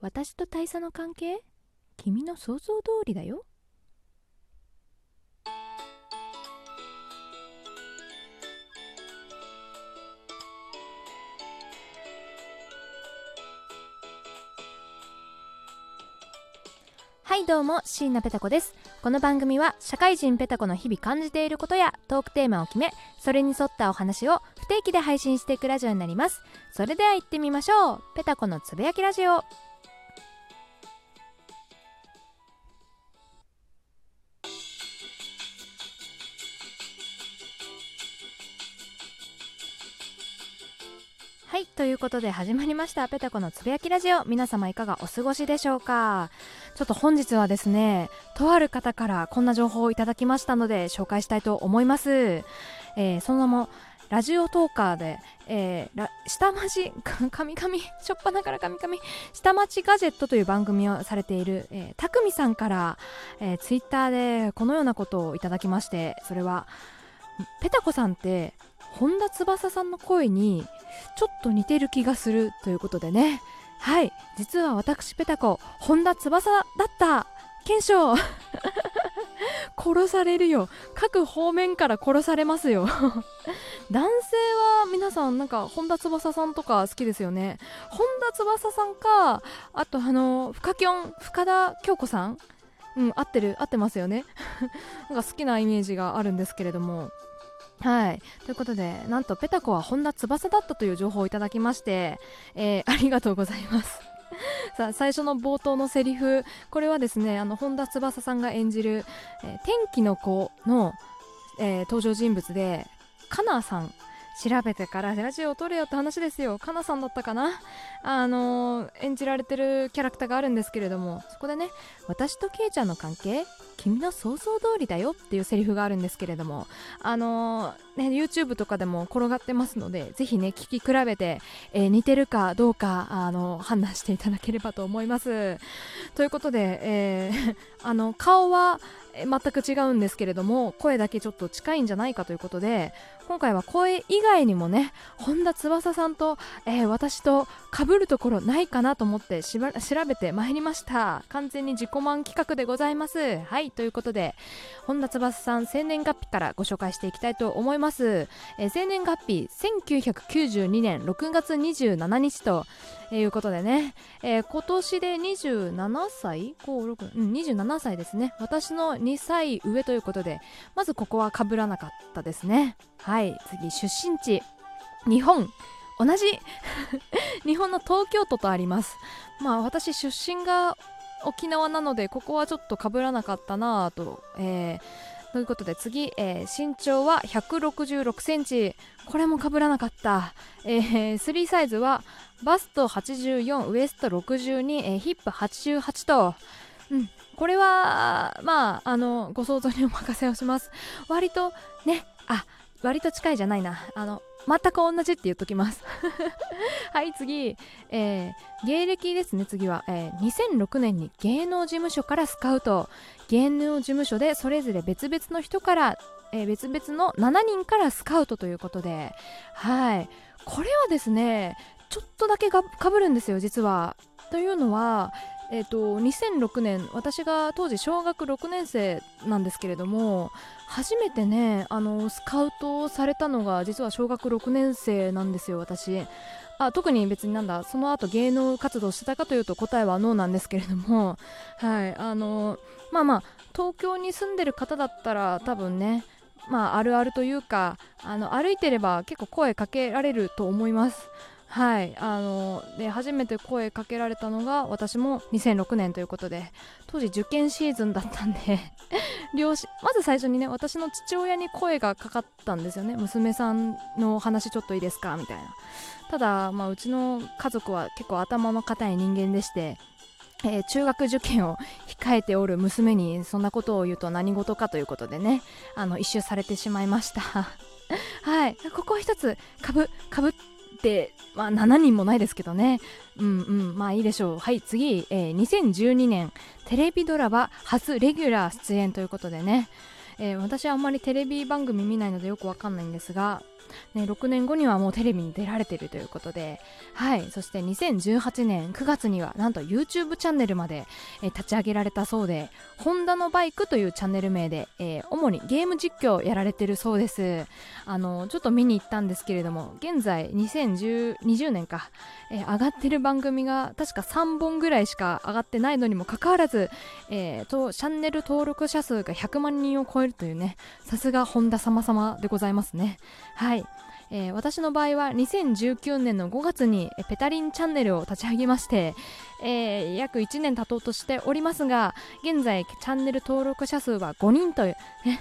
私と大佐の関係？君の想像通りだよ。はいどうも椎名ペタ子です。この番組は社会人ペタ子の日々感じていることやトークテーマを決めそれに沿ったお話を不定期で配信していくラジオになります。それでは行ってみましょう。ペタ子のつぶやきラジオ。はいということで始まりましたペタコのつぶやきラジオ。皆様いかがお過ごしでしょうか？ちょっと本日はですねとある方からこんな情報をいただきましたので紹介したいと思います、えー、その名もラジオトーカーで、えー、下町、神々、しょっぱなから神々、下町ガジェットという番組をされている、えー、たくみさんから、えー、ツイッターでこのようなことをいただきまして、それは、ペタコさんって本田翼さんの声にちょっと似てる気がするということでね。はい。実は私ペタコ本田翼だった。検証 殺されるよ。各方面から殺されますよ。男性は皆さんなんか本田翼さんとか好きですよね。本田翼さんかあとあの深きょん深田恭子さん？うん合ってる合ってますよね。なんか好きなイメージがあるんですけれども。はい。ということでなんとペタコは本田翼だったという情報をいただきまして、えー、ありがとうございます。さあ最初の冒頭のセリフ。これはですねあの本田翼さんが演じる、えー、天気の子の、えー、登場人物でカナさん。調べてからラジオを撮れよって話ですよ。かなさんだったかな。あのー、演じられてるキャラクターがあるんですけれどもそこでね私とケイちゃんの関係君の想像通りだよっていうセリフがあるんですけれどもあのー、ね YouTube とかでも転がってますのでぜひね聞き比べて、えー、似てるかどうかあの判断していただければと思います。ということで、えー、あの顔は全く違うんですけれども声だけちょっと近いんじゃないかということで今回は声以外にもね本田翼さんと、えー、私と被るところないかなと思って調べてまいりました完全に自己満企画でございますはいということで本田翼さん生年月日からご紹介していきたいと思います、えー、生年月日1992年6月27日ということでね、えー、今年で27歳 ?5、6、うん、27歳ですね。私の2歳上ということで、まずここは被らなかったですね。はい、次、出身地。日本。同じ 日本の東京都とあります。まあ私出身が沖縄なので、ここはちょっと被らなかったなぁと、えーということで次、えー、身長は166センチこれもかぶらなかった、えー、スリーサイズはバスト84ウエスト62、えー、ヒップ88と、うん、これはまああのご想像にお任せをします。割とねあ割と近いじゃないな。あの全く同じって言っときます。はい次、えー、芸歴ですね次は、えー、2006年に芸能事務所からスカウト。芸能事務所でそれぞれ別々の人から、えー、別々の7人からスカウトということで。はい。これはですねちょっとだけかぶるんですよ実は。というのはえーと、2006年私が当時小学6年生なんですけれども初めてねあのスカウトされたのが実は小学6年生なんですよ私。あ特に別になんだその後芸能活動してたかというと答えはノーなんですけれども はいあのまあまあ東京に住んでる方だったら多分ねまああるあるというかあの歩いてれば結構声かけられると思います。はいあので初めて声かけられたのが私も2006年ということで当時受験シーズンだったんで 両親まず最初にね私の父親に声がかかったんですよね。娘さんの話ちょっといいですか？みたいな。ただ、まあ、うちの家族は結構頭の固い人間でしてえー、中学受験を控えておる娘にそんなことを言うと何事かということでねあの一周されてしまいました。はいここ一つかぶかぶってまあ7人もないですけどね。うんうん。まあいいでしょう。はい次、えー、2012年テレビドラマ初レギュラー出演ということでね、えー、私はあんまりテレビ番組見ないのでよくわかんないんですがね、6年後にはもうテレビに出られているということで、はい、そして2018年9月にはなんと YouTube チャンネルまで、え立ち上げられたそうで「ホンダのバイク」というチャンネル名で、えー、主にゲーム実況をやられてるそうです。あのちょっと見に行ったんですけれども現在2020年か、えー、上がってる番組が確か3本ぐらいしか上がってないのにもかかわらず、えー、とチャンネル登録者数が100万人を超えるというねさすが本田様様でございますね。はい。い。えー、私の場合は2019年の5月にペタリンチャンネルを立ち上げまして、えー、約1年経とうとしておりますが現在チャンネル登録者数は5人という、ね、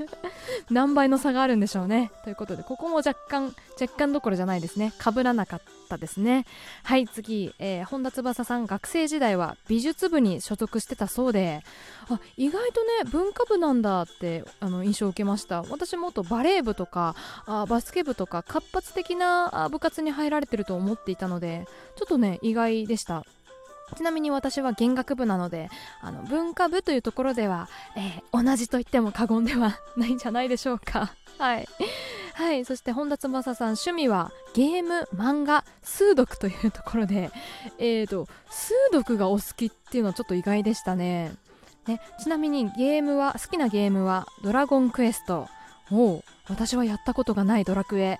何倍の差があるんでしょうね。ということでここも若干若干どころじゃないですね。かぶらなかったですね。はい次、えー、本田翼さん学生時代は美術部に所属してたそうであ意外とね文化部なんだってあの印象を受けました。私もっとバレー部とかあバスケ部とか活発的な部活に入られてると思っていたのでちょっとね意外でした。ちなみに私は弦楽部なのであの文化部というところでは、えー、同じと言っても過言ではないんじゃないでしょうか。はい。はい。そして本田翼さん趣味はゲーム漫画数読というところでえーと数読がお好きっていうのはちょっと意外でしたね。ね。ちなみにゲームは好きなゲームはドラゴンクエスト。お私はやったことがないドラクエ。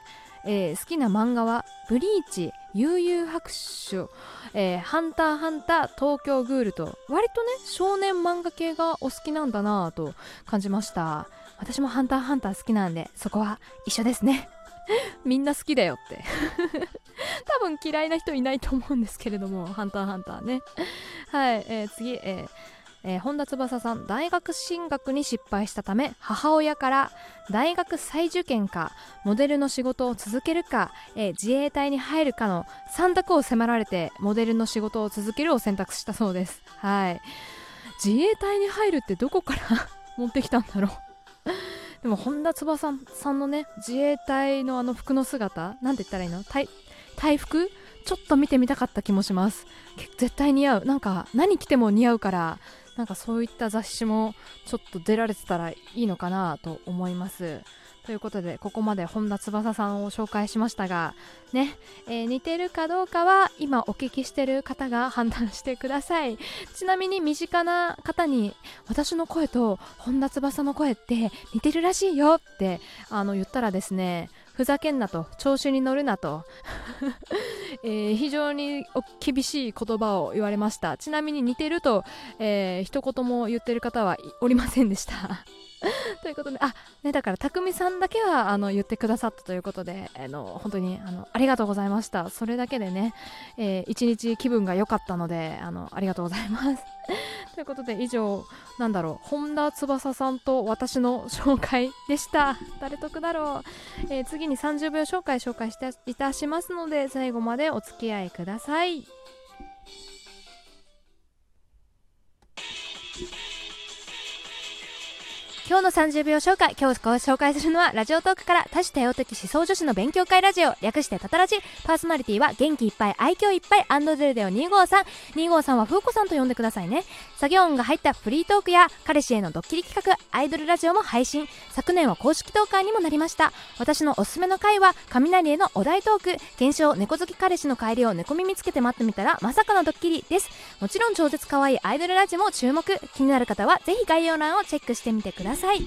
えー、好きな漫画は「ブリーチ」「悠々白書」えー「ハンターハンター」「東京グール」と割とね少年漫画系がお好きなんだなぁと感じました。私も「ハンターハンター」好きなんでそこは一緒ですね。みんな好きだよって。多分嫌いな人いないと思うんですけれども「ハンターハンターね」はい、えー、次、えーえー、本田翼さん大学進学に失敗したため母親から大学再受験かモデルの仕事を続けるか、えー、自衛隊に入るかの3択を迫られてモデルの仕事を続けるを選択したそうです。はい。自衛隊に入るってどこから 持ってきたんだろう。でも本田翼さんのね自衛隊のあの服の姿なんて言ったらいいの？体服？ちょっと見てみたかった気もします。絶対似合う。なんか何着ても似合うからなんかそういった雑誌もちょっと出られてたらいいのかなと思います。ということでここまで本田翼さんを紹介しましたがね、えー、似てるかどうかは今お聞きしてる方が判断してください。ちなみに身近な方に私の声と本田翼の声って似てるらしいよってあの言ったらですねふざけんなと調子に乗るなと。えー、非常に厳しい言葉を言われました。ちなみに似てると、えー、一言も言ってる方はおりませんでした。ということで、あ、ね、だから、たくみさんだけは、あの、言ってくださったということで、あの、本当に、あの、ありがとうございました。それだけでね、えー、一日気分が良かったので、あの、ありがとうございます。ということで、以上、なんだろう、本田翼さんと私の紹介でした。誰得だろう。えー、次に30秒紹介紹介していたしますので、最後までお付き合いください。今日の30秒紹介今日ご紹介するのはラジオトークから多種多様的思想女子の勉強会ラジオ。略してタタラジ。パーソナリティは元気いっぱい愛嬌いっぱいアンドゼルデオ253 253は風子さんと呼んでくださいね。作業音が入ったフリートークや彼氏へのドッキリ企画アイドルラジオも配信。昨年は公式トーカーにもなりました。私のおすすめの回は雷へのお題トーク。検証猫好き彼氏の帰りを猫耳つけて待ってみたらまさかのドッキリです。もちろん超絶可愛いアイドルラジオも注目。気になる方はぜひ概要欄をチェックしてみてください。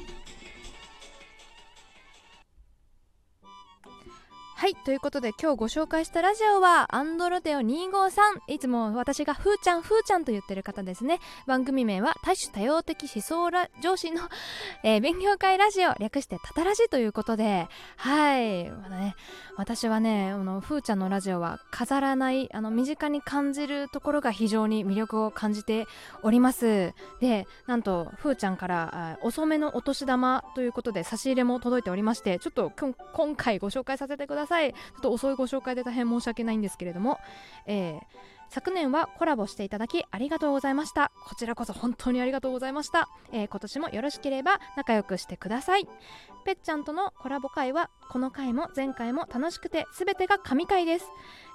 はいということで今日ご紹介したラジオはアンドロデオ253いつも私がふーちゃんふーちゃんと言ってる方ですね。番組名は多種多様的思想ラ上司の、えー、勉強会ラジオ略してタタラジということで。はい、まね、私はねあのふーちゃんのラジオは飾らないあの身近に感じるところが非常に魅力を感じております。でなんとふーちゃんから遅めのお年玉ということで差し入れも届いておりましてちょっと今回ご紹介させてください。さい。ちょっと遅いご紹介で大変申し訳ないんですけれども、えー、昨年はコラボしていただきありがとうございました。こちらこそ本当にありがとうございました、えー、今年もよろしければ仲良くしてください。ぺっちゃんとのコラボ会はこの回も前回も楽しくて全てが神回です、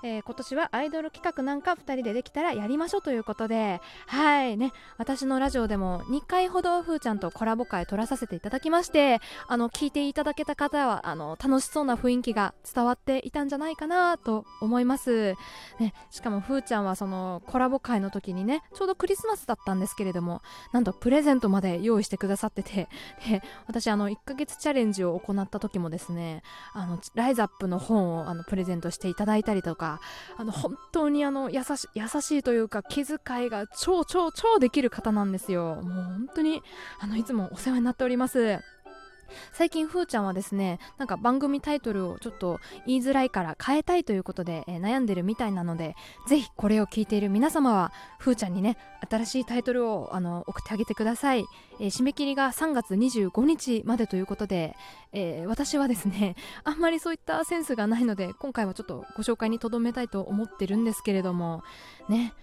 えー今年はアイドル企画なんか2人でできたらやりましょうということではいね私のラジオでも2回ほどふーちゃんとコラボ会撮らさせていただきましてあの聞いていただけた方はあの楽しそうな雰囲気が伝わっていたんじゃないかなと思います、ね、しかもふーちゃんはそのコラボ会の時にねちょうどクリスマスだったんですけれどもなんとプレゼントまで用意してくださっててで私あの1ヶ月チャレンジを行った時もですねあのライズアップの本をあのプレゼントしていただいたりとかあの本当にあの優し優しいというか気遣いが超超超できる方なんですよ。もう本当にあのいつもお世話になっております。最近ふーちゃんはですねなんか番組タイトルをちょっと言いづらいから変えたいということで、えー悩んでるみたいなのでぜひこれを聞いている皆様はふーちゃんにね新しいタイトルをあの送ってあげてください、えー締め切りが3月25日までということで、えー私はですね あんまりそういったセンスがないので今回はちょっとご紹介にとどめたいと思ってるんですけれどもね。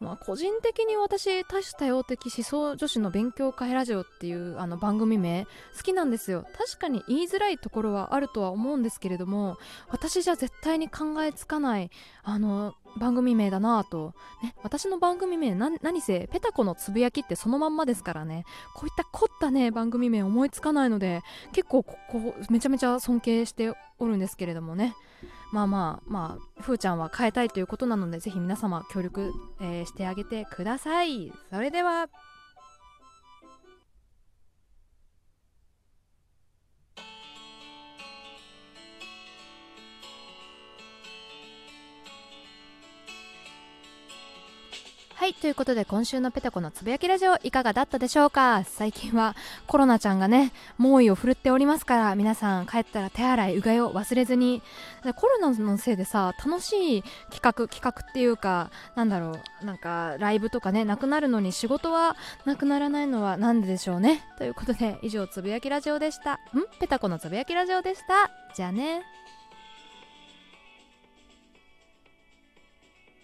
まあ、個人的に私多種多様的思想女子の勉強会ラジオっていうあの番組名好きなんですよ。確かに言いづらいところはあるとは思うんですけれども私じゃ絶対に考えつかないあの番組名だなぁと、ね、私の番組名何せペタコのつぶやきってそのまんまですからね。こういった凝ったね番組名思いつかないので結構ここめちゃめちゃ尊敬しておるんですけれどもね。まあまあまあふーちゃんは変えたいということなのでぜひ皆様協力、えーしてあげてください。それでは。はいということで今週のペタコのつぶやきラジオいかがだったでしょうか？最近はコロナちゃんがね猛威を振るっておりますから皆さん帰ったら手洗いうがいを忘れずに。コロナのせいでさ楽しい企画企画っていうかなんだろうなんかライブとかねなくなるのに仕事はなくならないのはなんででしょうね？ということで以上つぶやきラジオでした。ん？ペタコのつぶやきラジオでした。じゃあね。